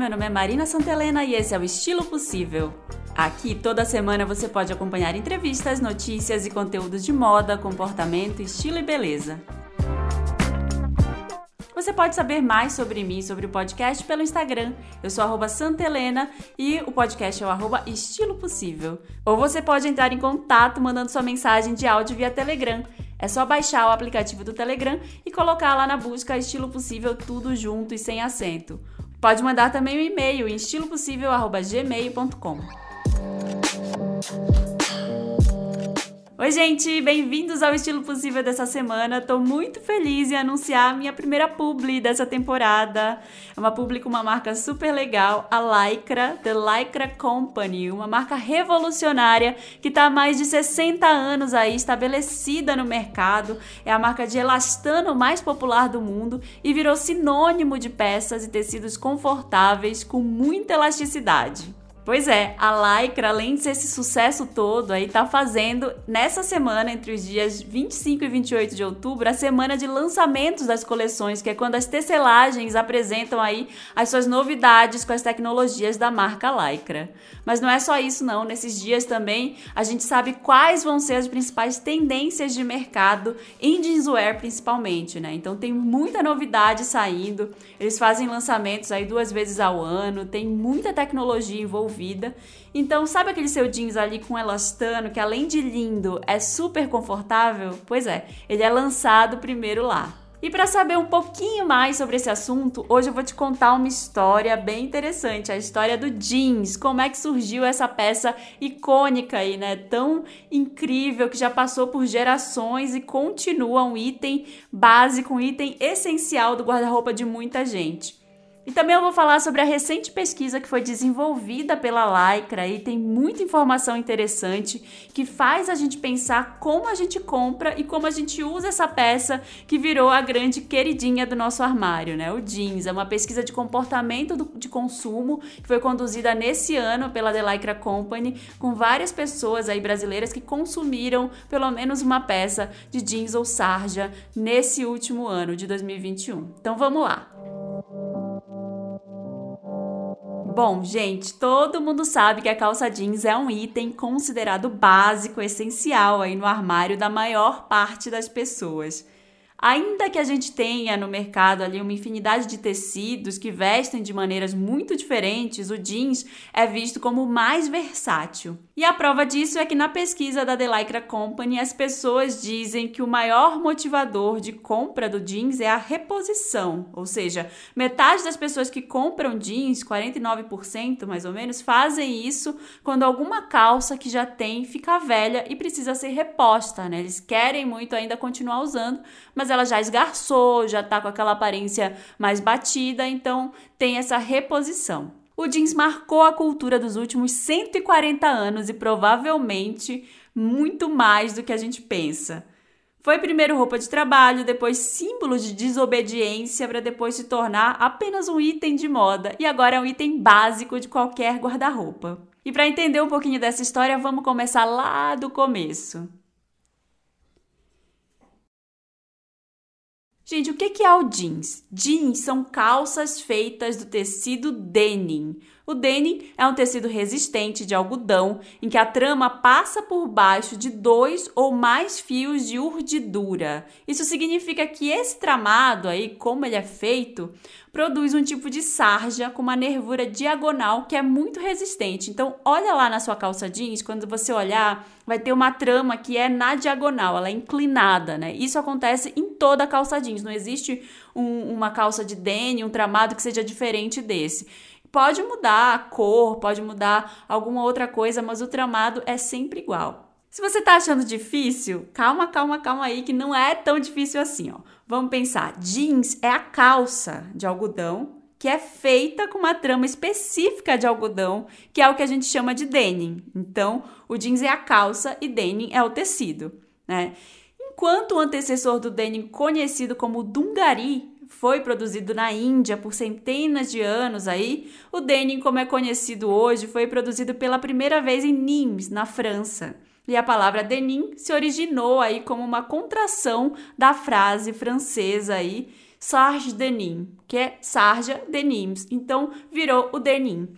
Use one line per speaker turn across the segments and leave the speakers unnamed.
meu nome é Marina Santelena e esse é o Estilo Possível. Aqui toda semana você pode acompanhar entrevistas, notícias e conteúdos de moda, comportamento, estilo e beleza. Você pode saber mais sobre mim, sobre o podcast, pelo Instagram. Eu sou Santelena e o podcast é o Estilo Possível. Ou você pode entrar em contato mandando sua mensagem de áudio via Telegram. É só baixar o aplicativo do Telegram e colocar lá na busca Estilo Possível tudo junto e sem acento. Pode mandar também um e-mail em estilopossível@gmail.com. Oi, gente, bem-vindos ao Estilo Possível dessa semana. Tô muito feliz em anunciar a minha primeira publi dessa temporada. É uma publi com uma marca super legal, a Lycra, The Lycra Company, uma marca revolucionária que tá há mais de 60 anos aí estabelecida no mercado. É a marca de elastano mais popular do mundo e virou sinônimo de peças e tecidos confortáveis com muita elasticidade. Pois é, a Lycra, além de ser esse sucesso todo, aí tá fazendo nessa semana, entre os dias 25 e 28 de outubro, a semana de lançamentos das coleções, que é quando as tecelagens apresentam aí as suas novidades com as tecnologias da marca Lycra. Mas não é só isso não, nesses dias também a gente sabe quais vão ser as principais tendências de mercado em jeanswear principalmente, né? Então tem muita novidade saindo. Eles fazem lançamentos aí duas vezes ao ano, tem muita tecnologia envolvida Então, sabe aquele seu jeans ali com elastano que além de lindo é super confortável? Pois é, ele é lançado primeiro lá. E para saber um pouquinho mais sobre esse assunto, hoje eu vou te contar uma história bem interessante, a história do jeans, como é que surgiu essa peça icônica aí, né? Tão incrível que já passou por gerações e continua um item básico, um item essencial do guarda-roupa de muita gente. E também eu vou falar sobre a recente pesquisa que foi desenvolvida pela Lycra e tem muita informação interessante que faz a gente pensar como a gente compra e como a gente usa essa peça que virou a grande queridinha do nosso armário, né? O jeans. É uma pesquisa de comportamento do, de consumo que foi conduzida nesse ano pela The Lycra Company com várias pessoas aí brasileiras que consumiram pelo menos uma peça de jeans ou sarja nesse último ano de 2021. Então vamos lá. Bom, gente, todo mundo sabe que a calça jeans é um item considerado básico, essencial aí no armário da maior parte das pessoas. Ainda que a gente tenha no mercado ali uma infinidade de tecidos que vestem de maneiras muito diferentes, o jeans é visto como mais versátil. E a prova disso é que na pesquisa da The Lycra Company, as pessoas dizem que o maior motivador de compra do jeans é a reposição, ou seja, metade das pessoas que compram jeans, 49% mais ou menos, fazem isso quando alguma calça que já tem fica velha e precisa ser reposta, né? Eles querem muito ainda continuar usando, mas ela já esgarçou, já tá com aquela aparência mais batida, então tem essa reposição. O jeans marcou a cultura dos últimos 140 anos e provavelmente muito mais do que a gente pensa. Foi primeiro roupa de trabalho, depois símbolo de desobediência, para depois se tornar apenas um item de moda e agora é um item básico de qualquer guarda-roupa. E para entender um pouquinho dessa história, vamos começar lá do começo. Gente, o que é o jeans? Jeans são calças feitas do tecido denim. O denim é um tecido resistente de algodão em que a trama passa por baixo de dois ou mais fios de urdidura. Isso significa que esse tramado aí, como ele é feito, produz um tipo de sarja com uma nervura diagonal que é muito resistente. Então, olha lá na sua calça jeans, quando você olhar, vai ter uma trama que é na diagonal, ela é inclinada, né? Isso acontece em toda a calça jeans, não existe um, uma calça de denim, um tramado que seja diferente desse. Pode mudar a cor, pode mudar alguma outra coisa, mas o tramado é sempre igual. Se você tá achando difícil, calma, calma, calma aí, que não é tão difícil assim, ó. Vamos pensar, jeans é a calça de algodão que é feita com uma trama específica de algodão, que é o que a gente chama de denim. Então, o jeans é a calça e denim é o tecido, né? Enquanto o antecessor do denim, conhecido como dungari, foi produzido na Índia por centenas de anos aí, o denim, como é conhecido hoje, foi produzido pela primeira vez em Nimes, na França. E a palavra denim se originou aí como uma contração da frase francesa aí Sarge Denim, que é Sarja Denims. Então virou o denim.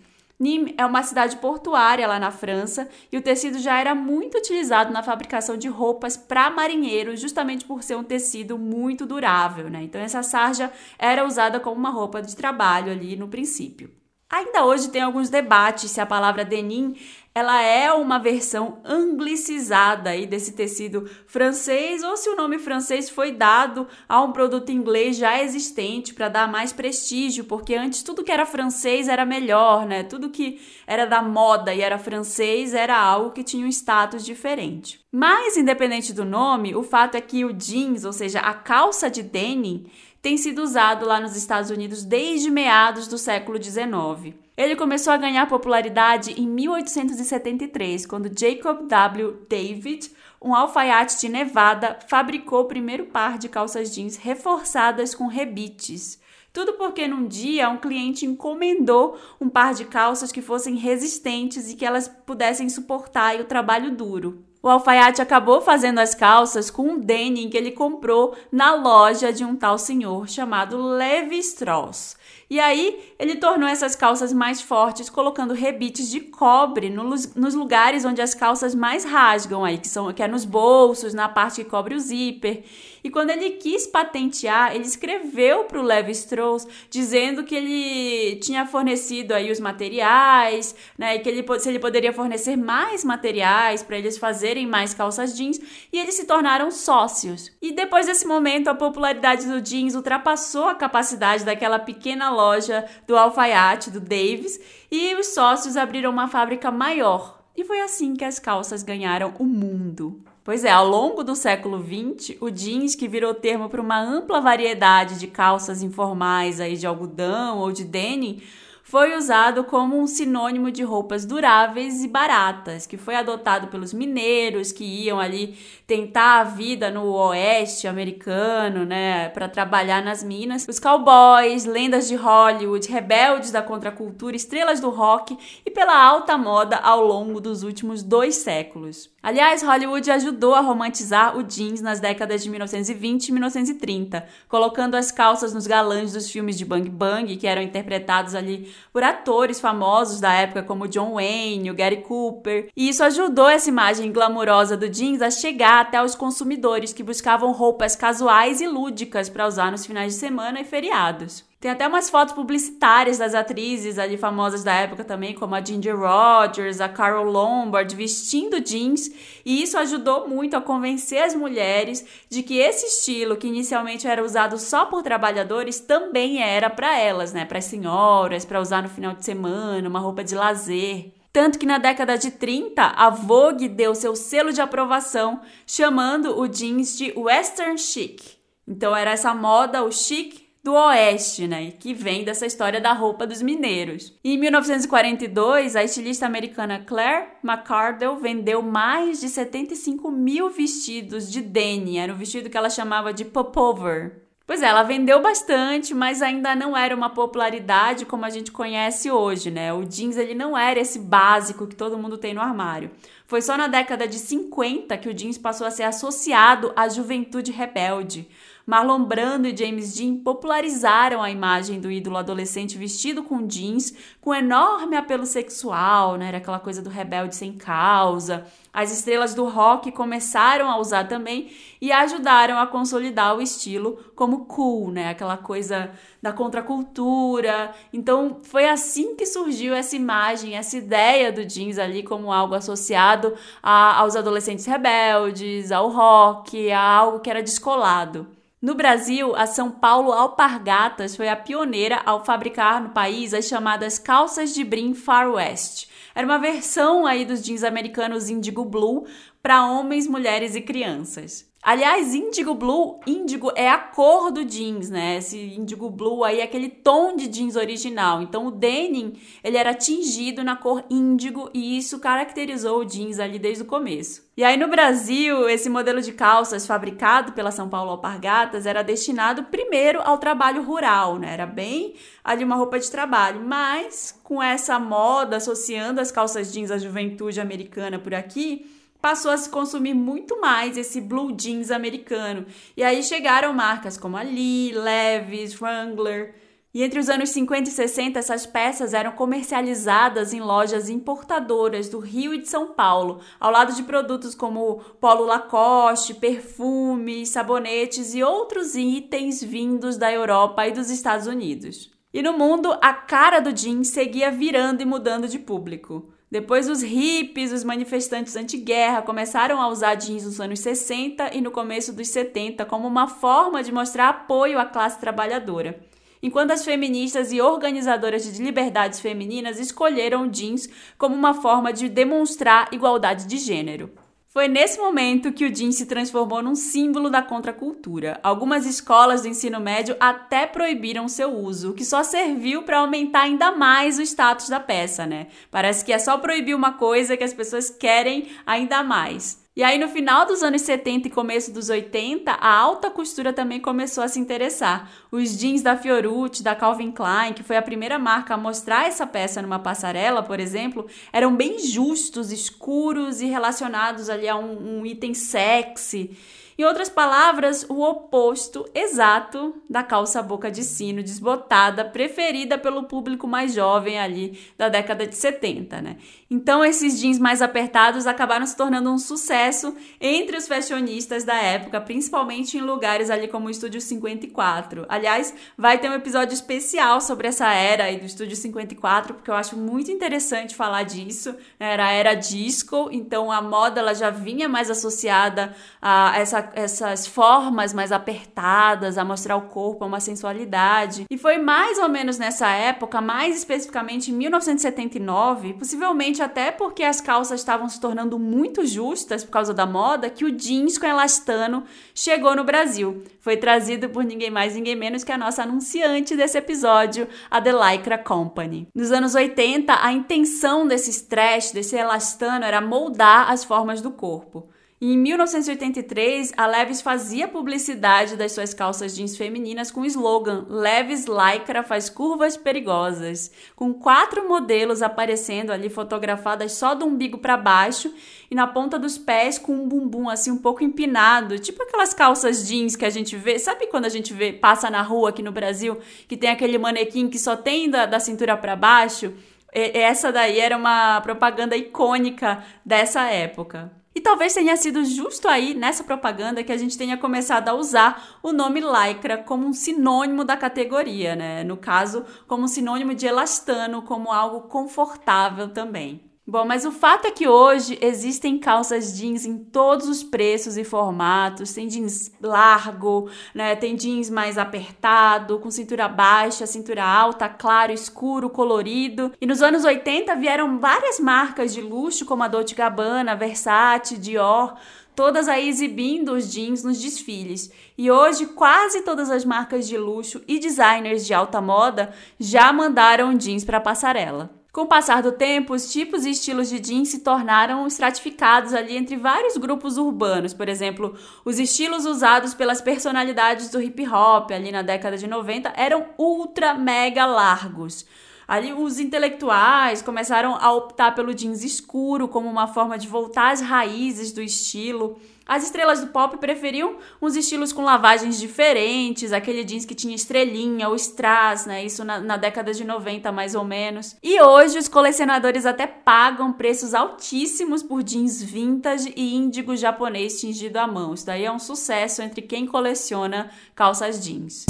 Nîmes é uma cidade portuária lá na França e o tecido já era muito utilizado na fabricação de roupas para marinheiros, justamente por ser um tecido muito durável, né? Então essa sarja era usada como uma roupa de trabalho ali no princípio. Ainda hoje tem alguns debates se a palavra denim ela é uma versão anglicizada aí desse tecido francês ou se o nome francês foi dado a um produto inglês já existente para dar mais prestígio, porque antes tudo que era francês era melhor, né? Tudo que era da moda e era francês era algo que tinha um status diferente. Mas independente do nome, o fato é que o jeans, ou seja, a calça de denim, tem sido usado lá nos Estados Unidos desde meados do século XIX. Ele começou a ganhar popularidade em 1873, quando Jacob W. David, um alfaiate de Nevada, fabricou o primeiro par de calças jeans reforçadas com rebites. Tudo porque num dia um cliente encomendou um par de calças que fossem resistentes e que elas pudessem suportar o trabalho duro. O alfaiate acabou fazendo as calças com um denim que ele comprou na loja de um tal senhor chamado Levi Strauss. E aí ele tornou essas calças mais fortes, colocando rebites de cobre nos, lugares onde as calças mais rasgam aí, que são que é nos bolsos, na parte que cobre o zíper. E quando ele quis patentear, ele escreveu para o Levi Strauss dizendo que ele tinha fornecido aí os materiais, né, e que ele se ele poderia fornecer mais materiais para eles fazerem mais calças jeans, e eles se tornaram sócios. E depois desse momento, a popularidade do jeans ultrapassou a capacidade daquela pequena loja loja do alfaiate do Davis e os sócios abriram uma fábrica maior. E foi assim que as calças ganharam o mundo. Pois é, ao longo do século XX, o jeans, que virou termo para uma ampla variedade de calças informais aí de algodão ou de denim, foi usado como um sinônimo de roupas duráveis e baratas, que foi adotado pelos mineiros que iam ali tentar a vida no oeste americano, né, para trabalhar nas minas, os cowboys, lendas de Hollywood, rebeldes da contracultura, estrelas do rock e pela alta moda ao longo dos últimos dois séculos. Aliás, Hollywood ajudou a romantizar o jeans nas décadas de 1920 e 1930, colocando as calças nos galãs dos filmes de Bang Bang, que eram interpretados ali por atores famosos da época como John Wayne, o Gary Cooper. E isso ajudou essa imagem glamurosa do jeans a chegar até os consumidores que buscavam roupas casuais e lúdicas para usar nos finais de semana e feriados. Tem até umas fotos publicitárias das atrizes ali famosas da época também, como a Ginger Rogers, a Carol Lombard, vestindo jeans, e isso ajudou muito a convencer as mulheres de que esse estilo, que inicialmente era usado só por trabalhadores, também era para elas, né? Para as senhoras, para usar no final de semana, uma roupa de lazer. Tanto que na década de 30, a Vogue deu seu selo de aprovação, chamando o jeans de Western Chic. Então era essa moda, o chic, do Oeste, né, que vem dessa história da roupa dos mineiros. em 1942, a estilista americana Claire McCardell vendeu mais de 75 mil vestidos de denim, era um vestido que ela chamava de popover. Pois é, ela vendeu bastante, mas ainda não era uma popularidade como a gente conhece hoje, né? O jeans ele não era esse básico que todo mundo tem no armário. Foi só na década de 50 que o jeans passou a ser associado à juventude rebelde. Marlon Brando e James Dean popularizaram a imagem do ídolo adolescente vestido com jeans, com enorme apelo sexual, né? Era aquela coisa do rebelde sem causa. As estrelas do rock começaram a usar também e ajudaram a consolidar o estilo como cool, né? Aquela coisa da contracultura. Então, foi assim que surgiu essa imagem, essa ideia do jeans ali como algo associado a, aos adolescentes rebeldes, ao rock, a algo que era descolado. No Brasil, a São Paulo Alpargatas foi a pioneira ao fabricar no país as chamadas calças de brim Far West. Era uma versão aí dos jeans americanos Indigo Blue para homens, mulheres e crianças. Aliás, índigo blue, índigo é a cor do jeans, né? Esse índigo blue aí é aquele tom de jeans original. Então o denim, ele era tingido na cor índigo e isso caracterizou o jeans ali desde o começo. E aí no Brasil, esse modelo de calças fabricado pela São Paulo Alpargatas era destinado primeiro ao trabalho rural, né? Era bem ali uma roupa de trabalho, mas com essa moda associando as calças jeans à juventude americana por aqui, passou a se consumir muito mais esse blue jeans americano. E aí chegaram marcas como a Lee, Levi's, Wrangler. E entre os anos 50 e 60, essas peças eram comercializadas em lojas importadoras do Rio e de São Paulo, ao lado de produtos como polo Lacoste, perfumes, sabonetes e outros itens vindos da Europa e dos Estados Unidos. E no mundo, a cara do jeans seguia virando e mudando de público. Depois, os hippies, os manifestantes anti-guerra começaram a usar jeans nos anos 60 e no começo dos 70 como uma forma de mostrar apoio à classe trabalhadora enquanto as feministas e organizadoras de liberdades femininas escolheram jeans como uma forma de demonstrar igualdade de gênero. Foi nesse momento que o jeans se transformou num símbolo da contracultura. Algumas escolas do ensino médio até proibiram seu uso, o que só serviu para aumentar ainda mais o status da peça, né? Parece que é só proibir uma coisa que as pessoas querem ainda mais. E aí, no final dos anos 70 e começo dos 80, a alta costura também começou a se interessar. Os jeans da Fiorucci, da Calvin Klein, que foi a primeira marca a mostrar essa peça numa passarela, por exemplo, eram bem justos, escuros e relacionados ali a um, um item sexy. Em outras palavras, o oposto exato da calça boca de sino desbotada, preferida pelo público mais jovem ali da década de 70, né? Então esses jeans mais apertados acabaram se tornando um sucesso entre os fashionistas da época, principalmente em lugares ali como o Estúdio 54. Aliás, vai ter um episódio especial sobre essa era aí do Estúdio 54, porque eu acho muito interessante falar disso. Era a era disco, então a moda ela já vinha mais associada a essa essas formas mais apertadas, a mostrar o corpo, uma sensualidade. E foi mais ou menos nessa época, mais especificamente em 1979, possivelmente até porque as calças estavam se tornando muito justas por causa da moda, que o jeans com elastano chegou no Brasil. Foi trazido por ninguém mais, ninguém menos que a nossa anunciante desse episódio, a The Lycra Company. Nos anos 80, a intenção desse stretch, desse elastano, era moldar as formas do corpo. Em 1983, a Levis fazia publicidade das suas calças jeans femininas com o slogan Levis Lycra faz curvas perigosas, com quatro modelos aparecendo ali fotografadas só do umbigo para baixo e na ponta dos pés com um bumbum assim um pouco empinado, tipo aquelas calças jeans que a gente vê, sabe quando a gente vê passa na rua aqui no Brasil que tem aquele manequim que só tem da, da cintura para baixo? E, essa daí era uma propaganda icônica dessa época. E talvez tenha sido justo aí nessa propaganda que a gente tenha começado a usar o nome lycra como um sinônimo da categoria, né? No caso, como um sinônimo de elastano, como algo confortável também. Bom, mas o fato é que hoje existem calças jeans em todos os preços e formatos. Tem jeans largo, né? Tem jeans mais apertado, com cintura baixa, cintura alta, claro, escuro, colorido. E nos anos 80 vieram várias marcas de luxo, como a Dolce Gabbana, Versace, Dior, todas aí exibindo os jeans nos desfiles. E hoje quase todas as marcas de luxo e designers de alta moda já mandaram jeans para passarela. Com o passar do tempo, os tipos e estilos de jeans se tornaram estratificados ali entre vários grupos urbanos. Por exemplo, os estilos usados pelas personalidades do hip hop ali na década de 90 eram ultra mega largos. Ali os intelectuais começaram a optar pelo jeans escuro como uma forma de voltar às raízes do estilo. As estrelas do pop preferiam uns estilos com lavagens diferentes, aquele jeans que tinha estrelinha ou strass, né? Isso na, na, década de 90, mais ou menos. E hoje os colecionadores até pagam preços altíssimos por jeans vintage e índigo japonês tingido à mão. Isso daí é um sucesso entre quem coleciona calças jeans.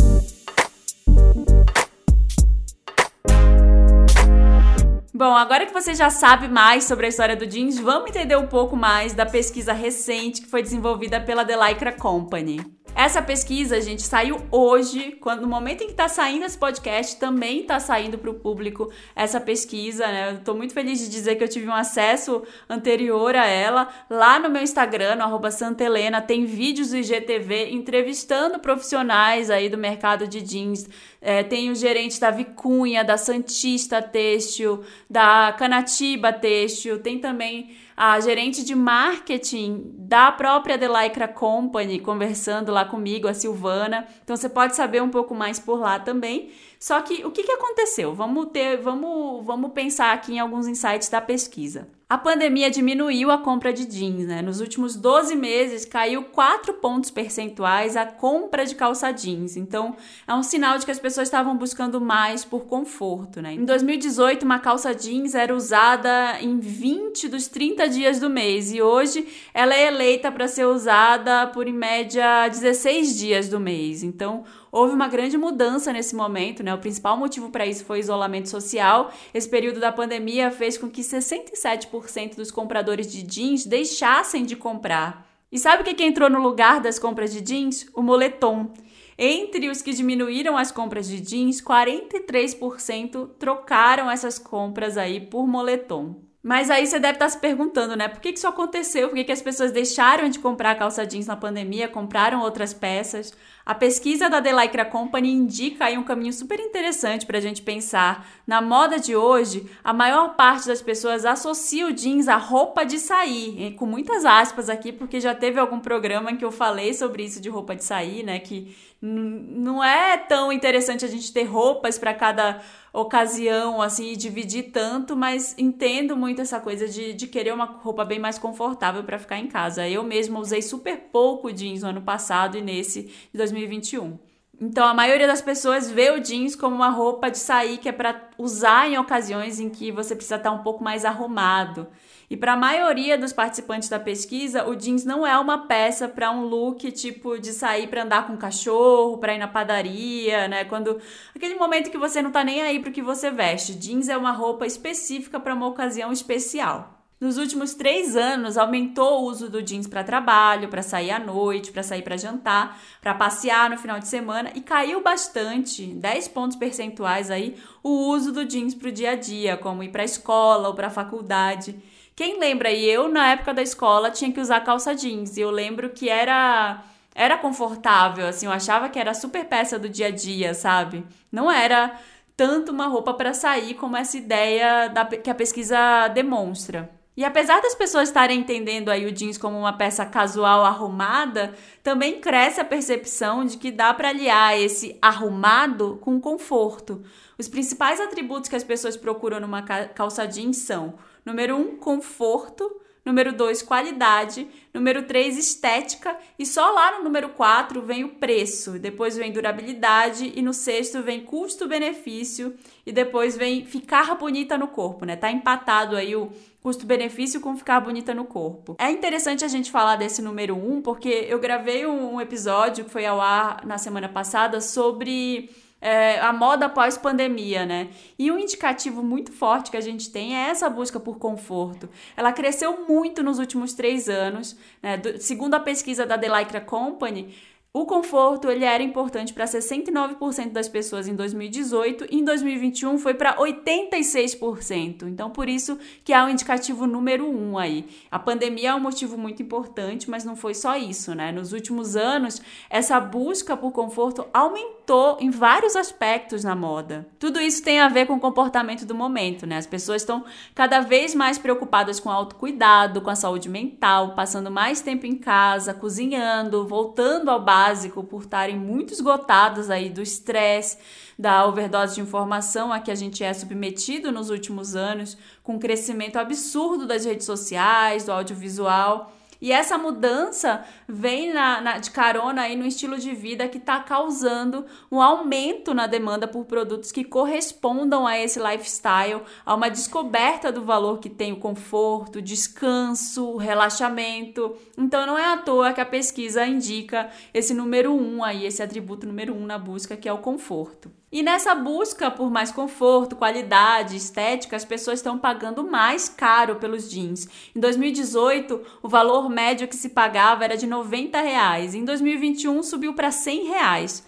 Bom, agora que você já sabe mais sobre a história do jeans, vamos entender um pouco mais da pesquisa recente que foi desenvolvida pela The Lycra Company. Essa pesquisa, gente, saiu hoje, quando no momento em que está saindo esse podcast, também está saindo para o público essa pesquisa, né? Tô muito feliz de dizer que eu tive um acesso anterior a ela. Lá no meu Instagram, no Helena, tem vídeos do IGTV entrevistando profissionais aí do mercado de jeans. É, tem o gerente da Vicunha, da Santista Têxtil, da Canatiba Têxtil, tem também a gerente de marketing da própria The Lycra Company conversando lá comigo, a Silvana. Então você pode saber um pouco mais por lá também. Só que o que, que aconteceu? Vamos ter, vamos, vamos pensar aqui em alguns insights da pesquisa. A pandemia diminuiu a compra de jeans, né? Nos últimos 12 meses caiu 4 pontos percentuais a compra de calça jeans. Então, é um sinal de que as pessoas estavam buscando mais por conforto, né? Em 2018, uma calça jeans era usada em 20 dos 30 dias do mês e hoje ela é eleita para ser usada por em média 16 dias do mês. Então, houve uma grande mudança nesse momento, né? O principal motivo para isso foi isolamento social. Esse período da pandemia fez com que 67% dos compradores de jeans deixassem de comprar. E sabe o que, que entrou no lugar das compras de jeans? O moletom. Entre os que diminuíram as compras de jeans, 43% trocaram essas compras aí por moletom. Mas aí você deve estar se perguntando, né? Por que, isso aconteceu? Por que, que as pessoas deixaram de comprar calça jeans na pandemia, compraram outras peças? A pesquisa da The Lycra Company indica aí um caminho super interessante para a gente pensar. Na moda de hoje, a maior parte das pessoas associa o jeans à roupa de sair, com muitas aspas aqui, porque já teve algum programa em que eu falei sobre isso de roupa de sair, né? Que não é tão interessante a gente ter roupas para cada ocasião, assim, e dividir tanto, mas entendo muito essa coisa de, de querer uma roupa bem mais confortável para ficar em casa. Eu mesma usei super pouco jeans no ano passado e nesse de 2021. Então a maioria das pessoas vê o jeans como uma roupa de sair que é para usar em ocasiões em que você precisa estar um pouco mais arrumado. E para a maioria dos participantes da pesquisa, o jeans não é uma peça para um look tipo de sair para andar com o cachorro, para ir na padaria, né? Quando aquele momento que você não tá nem aí para o que você veste. Jeans é uma roupa específica para uma ocasião especial. Nos últimos três anos, aumentou o uso do jeans para trabalho, para sair à noite, para sair para jantar, para passear no final de semana e caiu bastante, 10 pontos percentuais aí, o uso do jeans para o dia a dia, como ir para a escola ou para a faculdade. Quem lembra aí, eu na época da escola tinha que usar calça jeans e eu lembro que era era confortável, assim, eu achava que era super peça do dia a dia, sabe? Não era tanto uma roupa para sair como essa ideia da, que a pesquisa demonstra. E apesar das pessoas estarem entendendo aí o jeans como uma peça casual arrumada, também cresce a percepção de que dá para aliar esse arrumado com conforto. Os principais atributos que as pessoas procuram numa calça jeans são: número um, conforto, Número 2, qualidade. Número 3, estética. E só lá no número 4 vem o preço. Depois vem durabilidade. E no sexto vem custo-benefício. E depois vem ficar bonita no corpo, né? Tá empatado aí o custo-benefício com ficar bonita no corpo. É interessante a gente falar desse número 1, porque eu gravei um episódio que foi ao ar na semana passada sobre é, a moda pós-pandemia, né? E um indicativo muito forte que a gente tem é essa busca por conforto. Ela cresceu muito nos últimos três anos, né? Do, segundo a pesquisa da The Lycra Company, o conforto ele era importante para 69% das pessoas em 2018 e em 2021 foi para 86%. Então, por isso que há o indicativo número um aí. A pandemia é um motivo muito importante, mas não foi só isso, né? Nos últimos anos, essa busca por conforto aumentou em vários aspectos na moda. Tudo isso tem a ver com o comportamento do momento, né? As pessoas estão cada vez mais preocupadas com autocuidado, com a saúde mental, passando mais tempo em casa, cozinhando, voltando ao básico por estarem muito esgotados aí do estresse, da overdose de informação a que a gente é submetido nos últimos anos, com o crescimento absurdo das redes sociais, do audiovisual. E essa mudança vem na, na, de carona aí no estilo de vida que está causando um aumento na demanda por produtos que correspondam a esse lifestyle, a uma descoberta do valor que tem o conforto, descanso, relaxamento. Então não é à toa que a pesquisa indica esse número um aí, esse atributo número um na busca, que é o conforto. E nessa busca por mais conforto, qualidade, estética, as pessoas estão pagando mais caro pelos jeans. Em 2018, o valor médio que se pagava era de 90 reais. Em 2021, subiu para 100 reais.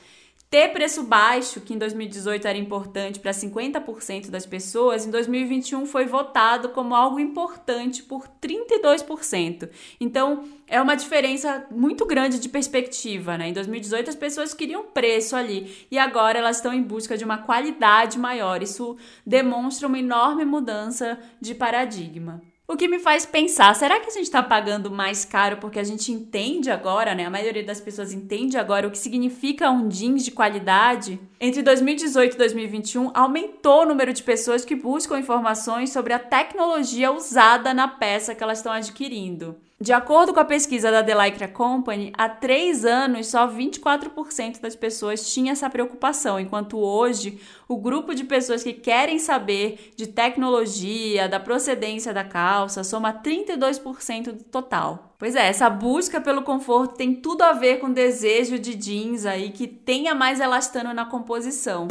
Ter preço baixo, que em 2018 era importante para 50% das pessoas, em 2021 foi votado como algo importante por 32%. Então, é uma diferença muito grande de perspectiva, né? Em 2018 as pessoas queriam preço ali e agora elas estão em busca de uma qualidade maior. Isso demonstra uma enorme mudança de paradigma. O que me faz pensar, será que a gente está pagando mais caro porque a gente entende agora, né? A maioria das pessoas entende agora o que significa um jeans de qualidade? Entre 2018 e 2021, aumentou o número de pessoas que buscam informações sobre a tecnologia usada na peça que elas estão adquirindo. De acordo com a pesquisa da The Lycra Company, há três anos só 24% das pessoas tinha essa preocupação, enquanto hoje o grupo de pessoas que querem saber de tecnologia, da procedência da calça, soma 32% do total. Pois é, essa busca pelo conforto tem tudo a ver com o desejo de jeans aí que tenha mais elastano na composição.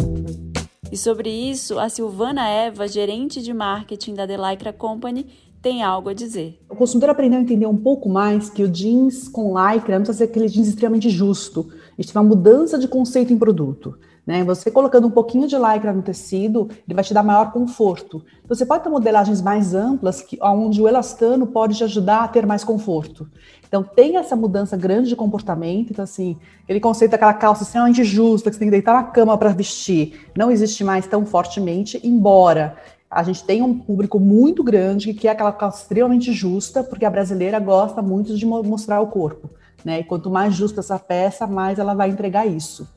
E sobre isso, a Silvana Eva, gerente de marketing da The Lycra Company, tem algo a dizer.
O consumidor aprendeu a entender um pouco mais que o jeans com lycra não precisa ser aquele jeans extremamente justo. A gente tem uma mudança de conceito em produto. Né? Você colocando um pouquinho de lycra no tecido, ele vai te dar maior conforto. Então, você pode ter modelagens mais amplas, que, onde o elastano pode te ajudar a ter mais conforto. Então, tem essa mudança grande de comportamento. Então, assim, aquele conceito daquela calça extremamente justa, que você tem que deitar na cama para vestir, não existe mais tão fortemente, embora a gente tem um público muito grande que quer aquela calça extremamente justa, porque a brasileira gosta muito de mostrar o corpo. Né? E quanto mais justa essa peça, mais ela vai entregar isso.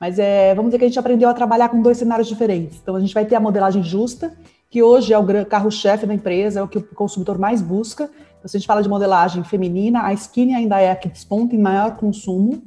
Mas é, vamos dizer que a gente aprendeu a trabalhar com dois cenários diferentes. Então a gente vai ter a modelagem justa, que hoje é o carro-chefe da empresa, é o que o consumidor mais busca. Então, se a gente fala de modelagem feminina, a skinny ainda é a que desponta em maior consumo,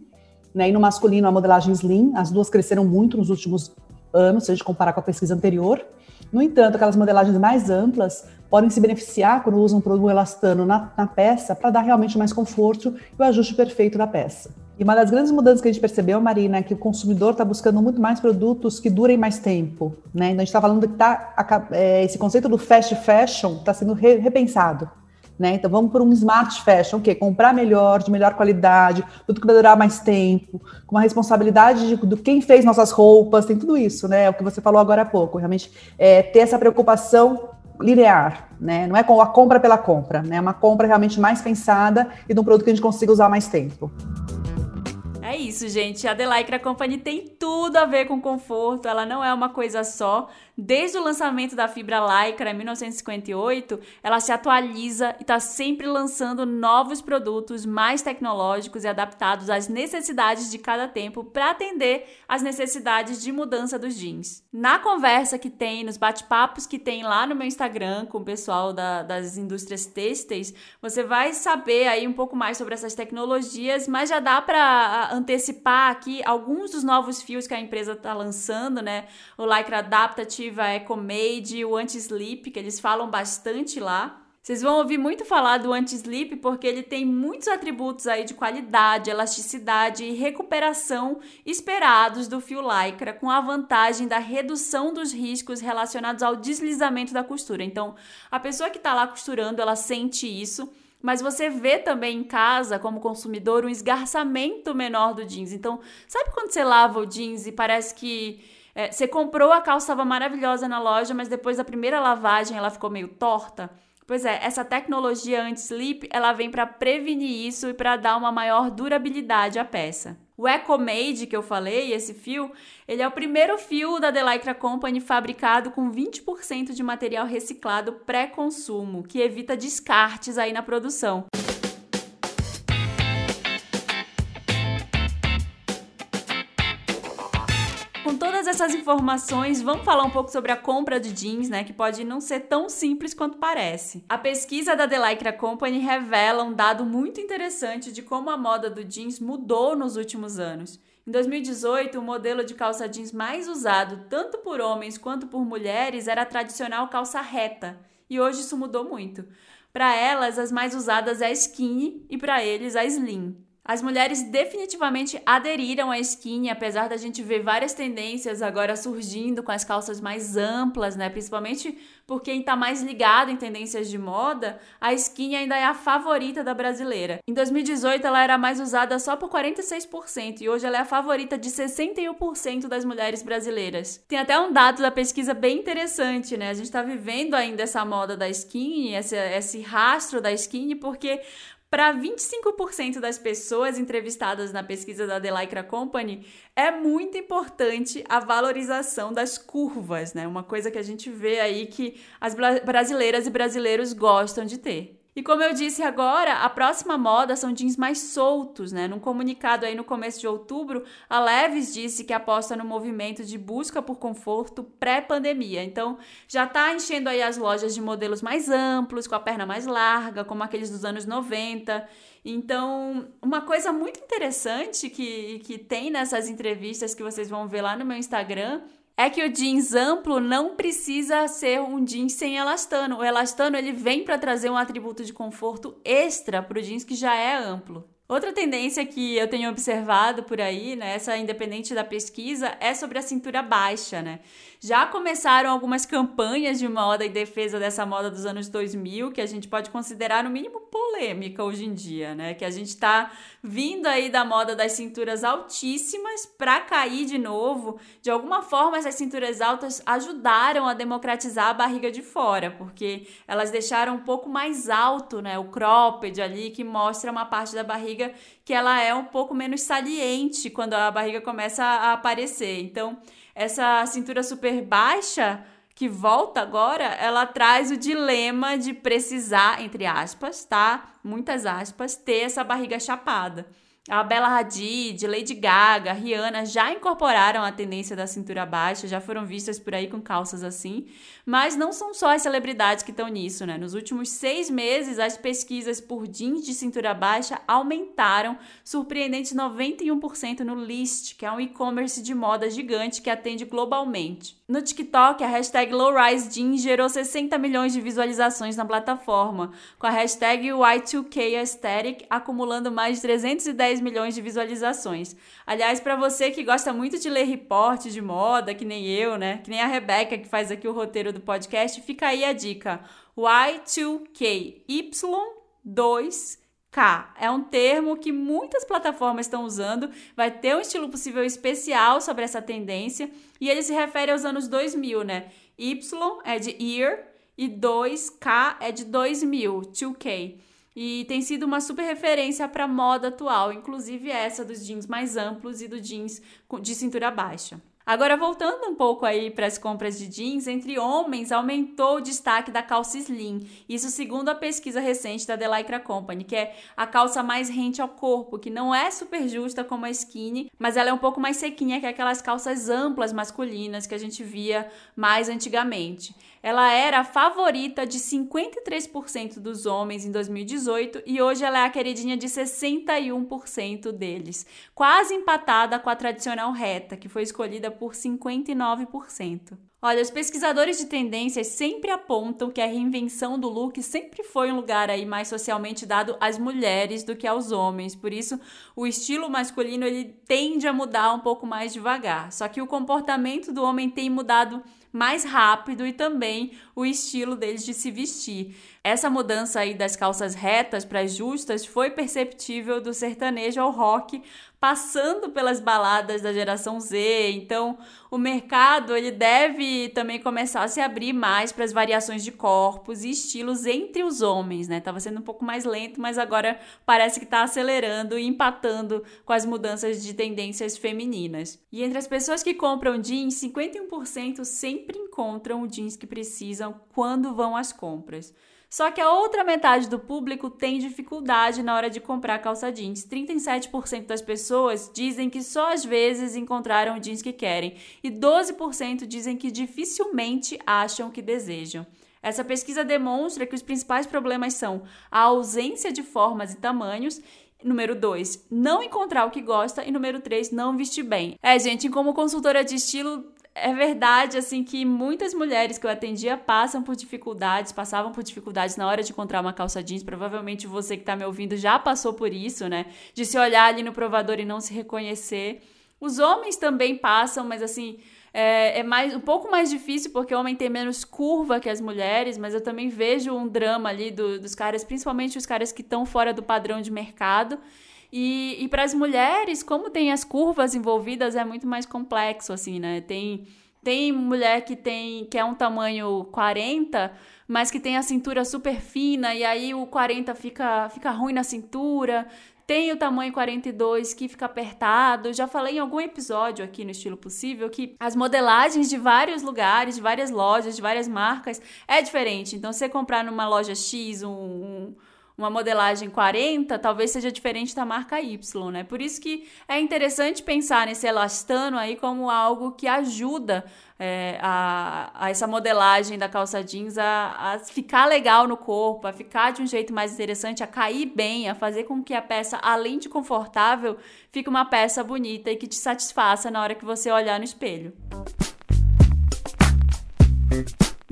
né? E no masculino, a modelagem slim, as duas cresceram muito nos últimos anos, se a gente comparar com a pesquisa anterior. No entanto, aquelas modelagens mais amplas podem se beneficiar quando usam um elastano na, na peça para dar realmente mais conforto e o ajuste perfeito da peça. E uma das grandes mudanças que a gente percebeu, Marina, é que o consumidor está buscando muito mais produtos que durem mais tempo. Né? Então, a gente está falando que tá, é, esse conceito do fast fashion está sendo re, repensado. Né? Então vamos por um smart fashion, o quê? Comprar melhor, de melhor qualidade, tudo que vai durar mais tempo, com uma responsabilidade de, do quem fez nossas roupas, tem tudo isso, né? O que você falou agora há pouco, realmente é, ter essa preocupação linear, né? Não é com a compra pela compra, né? É uma compra realmente mais pensada e de um produto que a gente consiga usar mais tempo.
É isso, gente. A The Lycra Company tem tudo a ver com conforto. Ela não é uma coisa só. Desde o lançamento da fibra Lycra em 1958, ela se atualiza e está sempre lançando novos produtos mais tecnológicos e adaptados às necessidades de cada tempo para atender às necessidades de mudança dos jeans. Na conversa que tem, nos bate-papos que tem lá no meu Instagram com o pessoal da, das indústrias têxteis, você vai saber aí um pouco mais sobre essas tecnologias, mas já dá para antecipar aqui alguns dos novos fios que a empresa está lançando, né? O Lycra Adaptative a EcoMade, o Anti-Sleep, que eles falam bastante lá. Vocês vão ouvir muito falar do anti-sleep porque ele tem muitos atributos aí de qualidade, elasticidade e recuperação esperados do fio lycra, com a vantagem da redução dos riscos relacionados ao deslizamento da costura. Então, a pessoa que está lá costurando, ela sente isso, mas você vê também em casa, como consumidor, um esgarçamento menor do jeans. Então, sabe quando você lava o jeans e parece que é, você comprou a calça, estava maravilhosa na loja, mas depois da primeira lavagem ela ficou meio torta. Pois é, essa tecnologia anti-slip, ela vem para prevenir isso e para dar uma maior durabilidade à peça. O EcoMade que eu falei, esse fio, ele é o primeiro fio da The Lycra Company fabricado com 20% de material reciclado pré-consumo, que evita descartes aí na produção. Essas informações, vamos falar um pouco sobre a compra de jeans, né? Que pode não ser tão simples quanto parece. A pesquisa da The Lycra Company revela um dado muito interessante de como a moda do jeans mudou nos últimos anos. Em 2018, o modelo de calça jeans mais usado, tanto por homens quanto por mulheres, era a tradicional calça reta. E hoje isso mudou muito. Para elas, as mais usadas é a skinny e para eles a slim. As mulheres definitivamente aderiram à skinny, apesar da gente ver várias tendências agora surgindo com as calças mais amplas, né? Principalmente por quem está mais ligado em tendências de moda, a skinny ainda é a favorita da brasileira. Em 2018 ela era mais usada só por 46% e hoje ela é a favorita de 61% das mulheres brasileiras. Tem até um dado da pesquisa bem interessante, né? A gente está vivendo ainda essa moda da skinny, esse, esse rastro da skinny, porque Para 25% das pessoas entrevistadas na pesquisa da The Lycra Company, é muito importante a valorização das curvas, né? Uma coisa que a gente vê aí que as brasileiras e brasileiros gostam de ter. E como eu disse agora, a próxima moda são jeans mais soltos, né? Num comunicado aí no começo de outubro, a Levis disse que aposta no movimento de busca por conforto pré-pandemia. Então, já tá enchendo aí as lojas de modelos mais amplos, com a perna mais larga, como aqueles dos anos 90. Então, uma coisa muito interessante que, que tem nessas entrevistas que vocês vão ver lá no meu Instagram é que o jeans amplo não precisa ser um jeans sem elastano. O elastano ele vem para trazer um atributo de conforto extra para o jeans que já é amplo. Outra tendência que eu tenho observado por aí, né, essa independente da pesquisa, é sobre a cintura baixa, né? Já começaram algumas campanhas de moda em defesa dessa moda dos anos 2000, que a gente pode considerar no mínimo polêmica hoje em dia, né? Que a gente tá vindo aí da moda das cinturas altíssimas para cair de novo. De alguma forma, essas cinturas altas ajudaram a democratizar a barriga de fora, porque elas deixaram um pouco mais alto, né, o cropped ali que mostra uma parte da barriga barriga que ela é um pouco menos saliente quando a barriga começa a aparecer. Então, essa cintura super baixa que volta agora, ela traz o dilema de precisar, entre aspas, tá? Muitas aspas, ter essa barriga chapada. A Bella Hadid, Lady Gaga, Rihanna já incorporaram a tendência da cintura baixa, já foram vistas por aí com calças assim. Mas não são só as celebridades que estão nisso, né? Nos últimos seis meses, as pesquisas por jeans de cintura baixa aumentaram, surpreendente 91% no List, que é um e-commerce de moda gigante que atende globalmente. No TikTok, a hashtag LowRiseJeans gerou 60 milhões de visualizações na plataforma, com a hashtag Y2K acumulando mais de 310 milhões de visualizações. Aliás, para você que gosta muito de ler reportes de moda, que nem eu, né? Que nem a Rebeca que faz aqui o roteiro do podcast, fica aí a dica. Y2K, Y2 K. É um termo que muitas plataformas estão usando, vai ter um estilo possível especial sobre essa tendência e ele se refere aos anos 2000, né? Y é de year e 2K é de 2000, 2K. E tem sido uma super referência para moda atual, inclusive essa dos jeans mais amplos e do jeans de cintura baixa. Agora, voltando um pouco aí para as compras de jeans, entre homens aumentou o destaque da calça slim. Isso segundo a pesquisa recente da The Lycra Company, que é a calça mais rente ao corpo, que não é super justa como a skinny, mas ela é um pouco mais sequinha que aquelas calças amplas masculinas que a gente via mais antigamente. Ela era a favorita de 53% dos homens em 2018 e hoje ela é a queridinha de 61% deles, quase empatada com a tradicional reta, que foi escolhida por 59%. Olha, os pesquisadores de tendências sempre apontam que a reinvenção do look sempre foi um lugar aí mais socialmente dado às mulheres do que aos homens. Por isso, o estilo masculino ele tende a mudar um pouco mais devagar. Só que o comportamento do homem tem mudado mais rápido e também o estilo deles de se vestir. Essa mudança aí das calças retas para justas foi perceptível do sertanejo ao rock, passando pelas baladas da geração Z. Então, o mercado ele deve também começar a se abrir mais para as variações de corpos e estilos entre os homens, né? Tava sendo um pouco mais lento, mas agora parece que está acelerando e empatando com as mudanças de tendências femininas. E entre as pessoas que compram jeans, 51% sempre encontram o jeans que precisam quando vão às compras. Só que a outra metade do público tem dificuldade na hora de comprar calça jeans. 37% das pessoas dizem que só às vezes encontraram o jeans que querem e 12% dizem que dificilmente acham o que desejam. Essa pesquisa demonstra que os principais problemas são a ausência de formas e tamanhos Número 2, não encontrar o que gosta. E número 3, não vestir bem. É, gente, como consultora de estilo, é verdade, assim, que muitas mulheres que eu atendia passam por dificuldades, passavam por dificuldades na hora de encontrar uma calça jeans. Provavelmente você que está me ouvindo já passou por isso, né? De se olhar ali no provador e não se reconhecer. Os homens também passam, mas assim, é, é, mais, um pouco mais difícil porque o homem tem menos curva que as mulheres, mas eu também vejo um drama ali do, dos caras, principalmente os caras que estão fora do padrão de mercado. E, e para as mulheres, como tem as curvas envolvidas, é muito mais complexo, assim, né? Tem Tem mulher que tem que é um tamanho 40, mas que tem a cintura super fina e aí o 40 fica fica ruim na cintura. Tem o tamanho 42 que fica apertado. Já falei em algum episódio aqui no Estilo Possível que as modelagens de vários lugares, de várias lojas, de várias marcas é diferente. Então, você comprar numa loja X um, um uma modelagem 40 talvez seja diferente da marca Y, né? Por isso que é interessante pensar nesse elastano aí como algo que ajuda é, a, a, essa modelagem da calça jeans a, a, ficar legal no corpo, a ficar de um jeito mais interessante, a cair bem, a fazer com que a peça, além de confortável, fique uma peça bonita e que te satisfaça na hora que você olhar no espelho.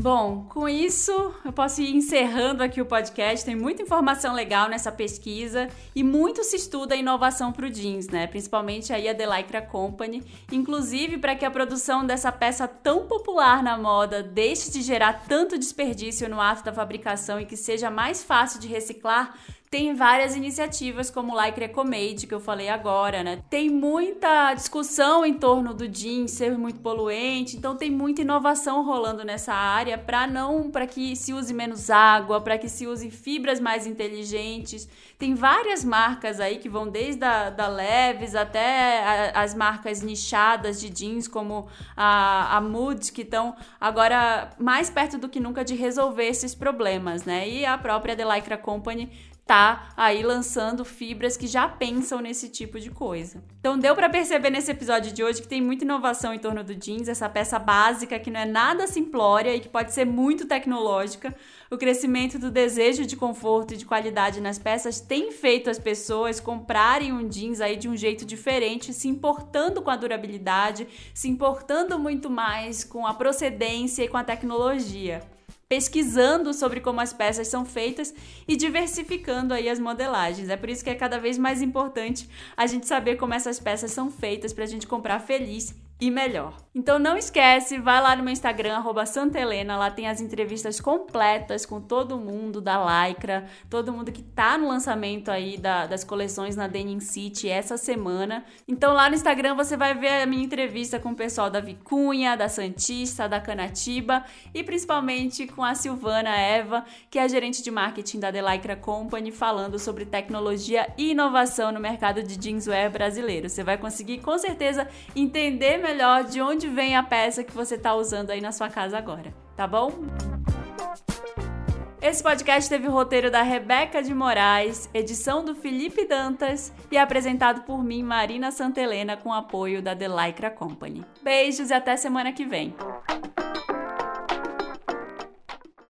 Bom, com isso eu posso ir encerrando aqui o podcast. Tem muita informação legal nessa pesquisa e muito se estuda a inovação para o jeans, né? Principalmente aí a The Lycra Company. Inclusive para que a produção dessa peça tão popular na moda deixe de gerar tanto desperdício no ato da fabricação e que seja mais fácil de reciclar, tem várias iniciativas como Lycra Ecomade, que eu falei agora, né? Tem muita discussão em torno do jeans ser muito poluente, então tem muita inovação rolando nessa área para não para que se use menos água, para que se use fibras mais inteligentes. Tem várias marcas aí que vão desde a, da Leves até a, as marcas nichadas de jeans como a, a Mood, que estão agora mais perto do que nunca de resolver esses problemas, né? E a própria The Lycra Company tá aí lançando fibras que já pensam nesse tipo de coisa. Então deu para perceber nesse episódio de hoje que tem muita inovação em torno do jeans, essa peça básica que não é nada simplória e que pode ser muito tecnológica. O crescimento do desejo de conforto e de qualidade nas peças tem feito as pessoas comprarem um jeans aí de um jeito diferente, se importando com a durabilidade, se importando muito mais com a procedência e com a tecnologia pesquisando sobre como as peças são feitas e diversificando aí as modelagens. É por isso que é cada vez mais importante a gente saber como essas peças são feitas para a gente comprar feliz e melhor. Então não esquece, vai lá no meu Instagram, arroba Santa Helena, lá tem as entrevistas completas com todo mundo da Lycra, todo mundo que tá no lançamento aí da, das coleções na Denim City essa semana. Então lá no Instagram você vai ver a minha entrevista com o pessoal da Vicunha, da Santista, da Canatiba e principalmente com a Silvana Eva, que é a gerente de marketing da The Lycra Company, falando sobre tecnologia e inovação no mercado de jeanswear brasileiro. Você vai conseguir com certeza entender melhor de onde vem a peça que você está usando aí na sua casa agora, tá bom? Esse podcast teve o roteiro da Rebeca de Moraes, edição do Felipe Dantas e apresentado por mim, Marina Santelena, com apoio da The Lycra Company. Beijos e até semana que vem.